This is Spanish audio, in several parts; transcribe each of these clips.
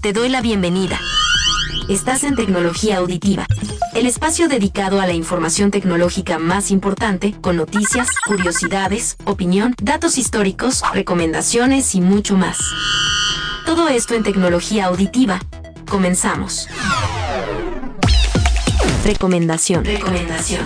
Te doy la bienvenida. Estás en Tecnología Auditiva, el espacio dedicado a la información tecnológica más importante, con noticias, curiosidades, opinión, datos históricos, recomendaciones y mucho más. Todo esto en Tecnología Auditiva. Comenzamos. Recomendación. Recomendación.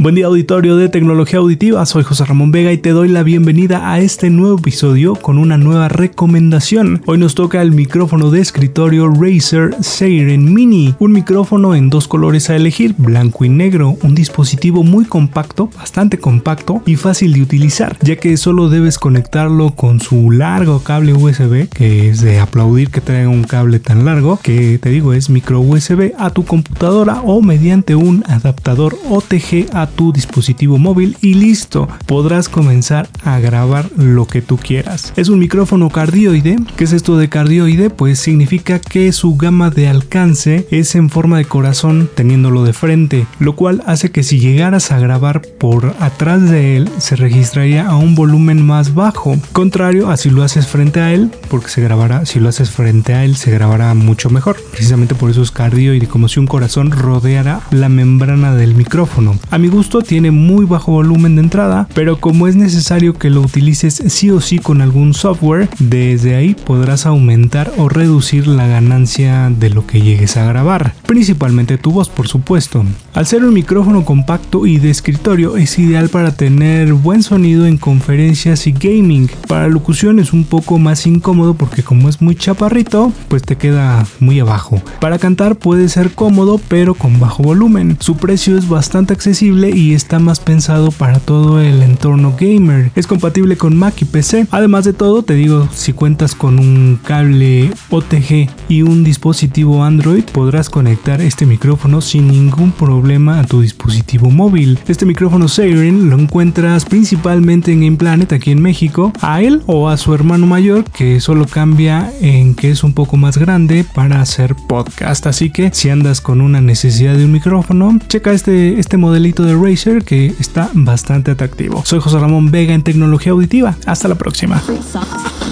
Buen día auditorio de tecnología auditiva, soy José Ramón Vega y te doy la bienvenida a este nuevo episodio con una nueva recomendación. Hoy nos toca el micrófono de escritorio Razer Seiren Mini, un micrófono en dos colores a elegir, blanco y negro, un dispositivo muy compacto, bastante compacto y fácil de utilizar, ya que solo debes conectarlo con su largo cable USB, que es de aplaudir que traiga un cable tan largo, que te digo es micro USB a tu computadora o mediante un adaptador OTG a tu dispositivo móvil y listo, podrás comenzar a grabar lo que tú quieras. Es un micrófono cardioide. ¿Qué es esto de cardioide? Pues significa que su gama de alcance es en forma de corazón teniéndolo de frente, lo cual hace que si llegaras a grabar por atrás de él se registraría a un volumen más bajo, contrario a si lo haces frente a él, porque se grabará, si lo haces frente a él se grabará mucho mejor. Precisamente por eso es cardioide, como si un corazón rodeara la membrana del micrófono. A mi tiene muy bajo volumen de entrada, pero como es necesario que lo utilices sí o sí con algún software, desde ahí podrás aumentar o reducir la ganancia de lo que llegues a grabar, principalmente tu voz por supuesto. Al ser un micrófono compacto y de escritorio es ideal para tener buen sonido en conferencias y gaming. Para locución es un poco más incómodo porque como es muy chaparrito, pues te queda muy abajo. Para cantar puede ser cómodo pero con bajo volumen. Su precio es bastante accesible y está más pensado para todo el entorno gamer. Es compatible con Mac y PC. Además de todo, te digo, si cuentas con un cable OTG y un dispositivo Android, podrás conectar este micrófono sin ningún problema a tu dispositivo móvil. Este micrófono Siren lo encuentras principalmente en Game Planet aquí en México. A él o a su hermano mayor que solo cambia en que es un poco más grande para hacer podcast. Así que si andas con una necesidad de un micrófono, checa este, este modelito de Razer que está bastante atractivo. Soy José Ramón Vega en Tecnología Auditiva. Hasta la próxima.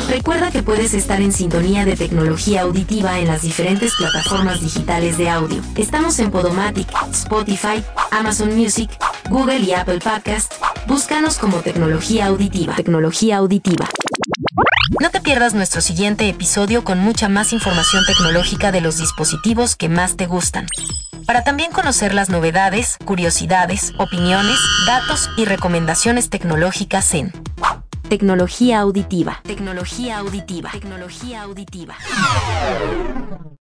Recuerda que puedes estar en sintonía de tecnología auditiva en las diferentes plataformas digitales de audio. Estamos en Podomatic, Spotify, Amazon Music, Google y Apple Podcast. Búscanos como tecnología auditiva. Tecnología auditiva. No te pierdas nuestro siguiente episodio con mucha más información tecnológica de los dispositivos que más te gustan para también conocer las novedades, curiosidades, opiniones, datos y recomendaciones tecnológicas en Tecnología auditiva. Tecnología auditiva. Tecnología auditiva.